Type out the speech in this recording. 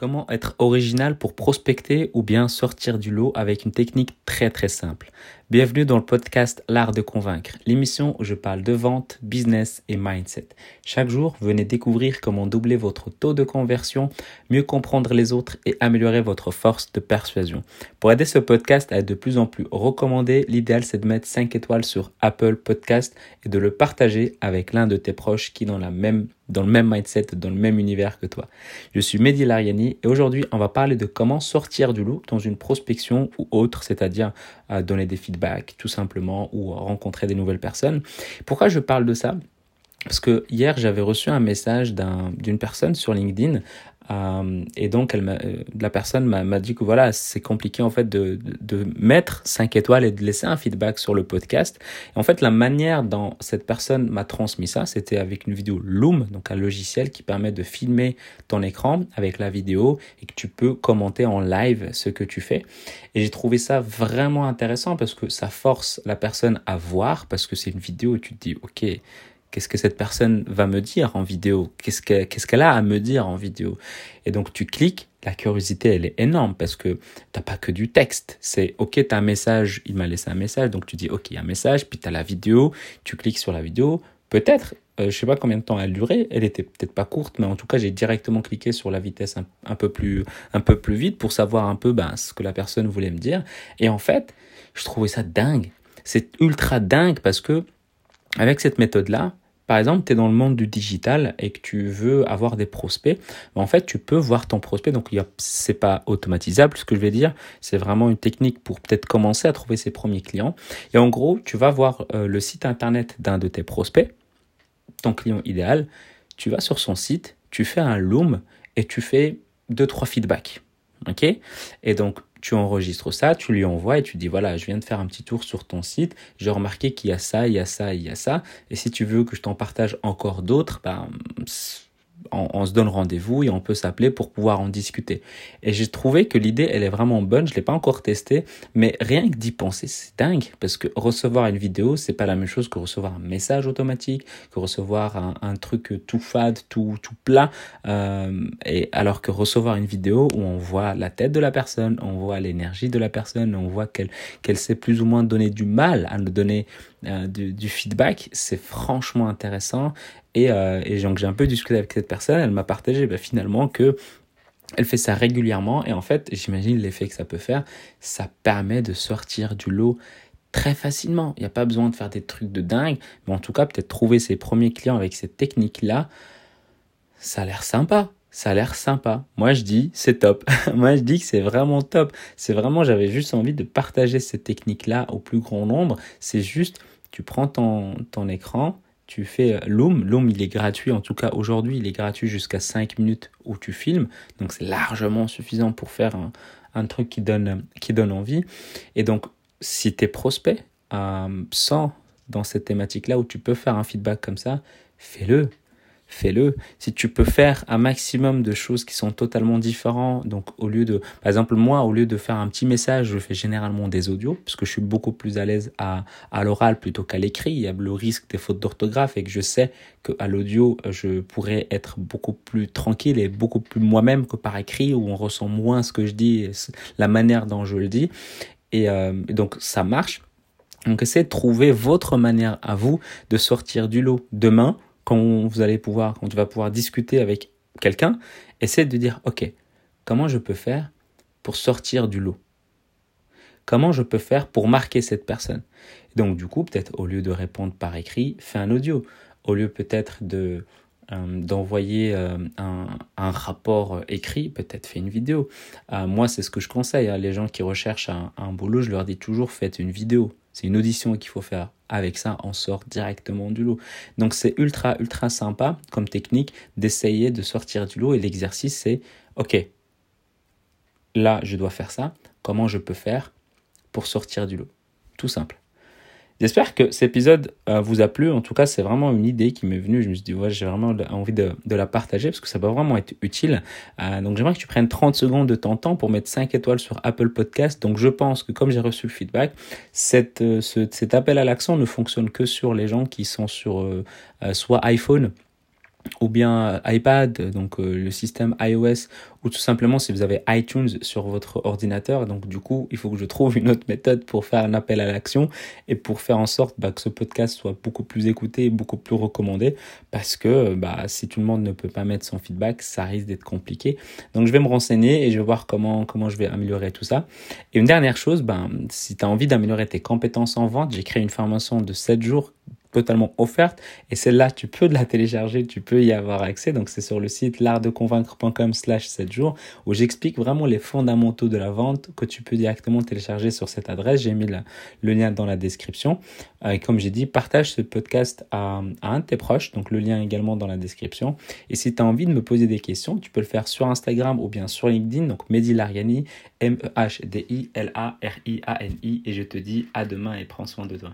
Comment être original pour prospecter ou bien sortir du lot avec une technique très très simple. Bienvenue dans le podcast L'art de convaincre, l'émission où je parle de vente, business et mindset. Chaque jour, venez découvrir comment doubler votre taux de conversion, mieux comprendre les autres et améliorer votre force de persuasion. Pour aider ce podcast à être de plus en plus recommandé, l'idéal c'est de mettre 5 étoiles sur Apple Podcast et de le partager avec l'un de tes proches qui est dans la même dans le même mindset, dans le même univers que toi. Je suis Mehdi Lariani et aujourd'hui on va parler de comment sortir du lot dans une prospection ou autre, c'est-à-dire euh, donner des feedbacks tout simplement ou rencontrer des nouvelles personnes. Pourquoi je parle de ça? Parce que hier, j'avais reçu un message d'une personne sur LinkedIn euh, et donc, euh, la personne m'a dit que voilà, c'est compliqué en fait de, mettre 5 étoiles et de laisser un feedback sur le podcast. Et en fait, la manière dont cette personne m'a transmis ça, c'était avec une vidéo Loom, donc un logiciel qui permet de filmer ton écran avec la vidéo et que tu peux commenter en live ce que tu fais. Et j'ai trouvé ça vraiment intéressant parce que ça force la personne à voir parce que c'est une vidéo où tu te dis, ok, Qu'est-ce que cette personne va me dire en vidéo? Qu'est-ce qu'elle a à me dire en vidéo? Et donc tu cliques, la curiosité elle est énorme parce que t'as pas que du texte. C'est ok, t'as un message, il m'a laissé un message, donc tu dis ok, un message, puis t'as la vidéo, tu cliques sur la vidéo. Peut-être, euh, je sais pas combien de temps elle durait, elle était peut-être pas courte, mais en tout cas j'ai directement cliqué sur la vitesse un, peu plus un peu plus vite pour savoir un peu ben, ce que la personne voulait me dire. Et en fait, je trouvais ça dingue. C'est ultra dingue parce que avec cette méthode-là, par exemple, tu es dans le monde du digital et que tu veux avoir des prospects, ben, en fait, tu peux voir ton prospect. Donc, c'est pas automatisable, ce que je vais dire. C'est vraiment une technique pour peut-être commencer à trouver ses premiers clients. Et en gros, tu vas voir euh, le site internet d'un de tes prospects, ton client idéal. Tu vas sur son site, tu fais un loom et tu fais deux, trois feedbacks. OK? Et donc, tu enregistres ça, tu lui envoies et tu dis voilà, je viens de faire un petit tour sur ton site, j'ai remarqué qu'il y a ça, il y a ça, il y a ça, et si tu veux que je t'en partage encore d'autres, ben, on, se donne rendez-vous et on peut s'appeler pour pouvoir en discuter. Et j'ai trouvé que l'idée, elle est vraiment bonne. Je l'ai pas encore testée, mais rien que d'y penser, c'est dingue parce que recevoir une vidéo, c'est pas la même chose que recevoir un message automatique, que recevoir un, truc tout fade, tout tout plat. Euh, et alors que recevoir une vidéo où on voit la tête de la personne, on voit l'énergie de la personne, on voit qu'elle qu'elle sait plus ou moins donner du mal à nous donner euh, du, du, feedback, c'est franchement intéressant. Et, euh, et donc j'ai un peu discuté avec cette personne, elle m'a partagé bah, finalement que elle fait ça régulièrement et en fait j'imagine l'effet que ça peut faire, ça permet de sortir du lot très facilement. Il n'y a pas besoin de faire des trucs de dingue, mais en tout cas peut-être trouver ses premiers clients avec cette technique-là, ça a l'air sympa ça a l'air sympa. Moi, je dis, c'est top. Moi, je dis que c'est vraiment top. C'est vraiment, j'avais juste envie de partager cette technique-là au plus grand nombre. C'est juste, tu prends ton, ton écran, tu fais Loom. Loom, il est gratuit. En tout cas, aujourd'hui, il est gratuit jusqu'à 5 minutes où tu filmes. Donc, c'est largement suffisant pour faire un, truc qui donne, envie. Et donc, si tes prospects euh, sont dans cette thématique-là où tu peux faire un feedback comme ça, fais-le fais-le. Si tu peux faire un maximum de choses qui sont totalement différentes, donc au lieu de, par exemple moi, au lieu de faire un petit message, je fais généralement des audios, parce que je suis beaucoup plus à l'aise à, à l'oral plutôt qu'à l'écrit. Il y a le risque des fautes d'orthographe et que je sais qu'à l'audio, je pourrais être beaucoup plus tranquille et beaucoup plus moi-même que par écrit, où on ressent moins ce que je dis, la manière dont je le dis. Et, euh, et donc ça marche. Donc essayez de trouver votre manière à vous de sortir du lot demain quand vous allez pouvoir, quand tu vas pouvoir discuter avec quelqu'un, essaie de dire, OK, comment je peux faire pour sortir du lot? Comment je peux faire pour marquer cette personne? Donc du coup, peut-être au lieu de répondre par écrit, fais un audio. Au lieu peut-être de d'envoyer euh, un, rapport écrit, peut-être fais une vidéo. Euh, moi, c'est ce que je conseille. hein. Les gens qui recherchent un, un boulot, je leur dis toujours faites une vidéo. C'est une audition qu'il faut faire. Avec ça, on sort directement du lot. Donc c'est ultra, ultra sympa comme technique d'essayer de sortir du lot. Et l'exercice, c'est, OK, là, je dois faire ça. Comment je peux faire pour sortir du lot? Tout simple. J'espère que cet épisode euh, vous a plu. En tout cas, c'est vraiment une idée qui m'est venue. Je me suis dit, j'ai vraiment envie de, la partager parce que ça va vraiment être utile. Euh, donc, j'aimerais que tu prennes 30 secondes de ton temps pour mettre 5 étoiles sur Apple Podcast. Donc, je pense que comme j'ai reçu le feedback, euh, cet appel à l'accent ne fonctionne que sur les gens qui sont sur soit iPhone, ou bien euh, iPad, donc euh, le système iOS, ou tout simplement si vous avez iTunes sur votre ordinateur. Donc du coup, il faut que je trouve une autre méthode pour faire un appel à l'action et pour faire en sorte bah, que ce podcast soit beaucoup plus écouté beaucoup plus recommandé, parce que bah, si tout le monde ne peut pas mettre son feedback, ça risque d'être compliqué. Donc je vais me renseigner et je vais voir comment, comment je vais améliorer tout ça. Et une dernière chose, ben, si tu as envie d'améliorer tes compétences en vente, j'ai créé une formation de 7 jours totalement offerte. Et celle-là tu peux la télécharger tu peux y avoir accès. Donc c'est sur le site l'artdeconvaincre.com slash 7 jours où j'explique vraiment les fondamentaux de la vente que tu peux directement télécharger sur cette adresse. J'ai mis le lien dans la description. Euh, comme j'ai dit partage ce podcast à, à, un de tes proches. Donc le lien également dans la description. Et si tu as envie de me poser des questions tu peux le faire sur Instagram ou bien sur LinkedIn. Donc Mehdi Lariani M-E-H-D-I-L-A-R-I-A-N-I et je te dis à demain et prends soin de toi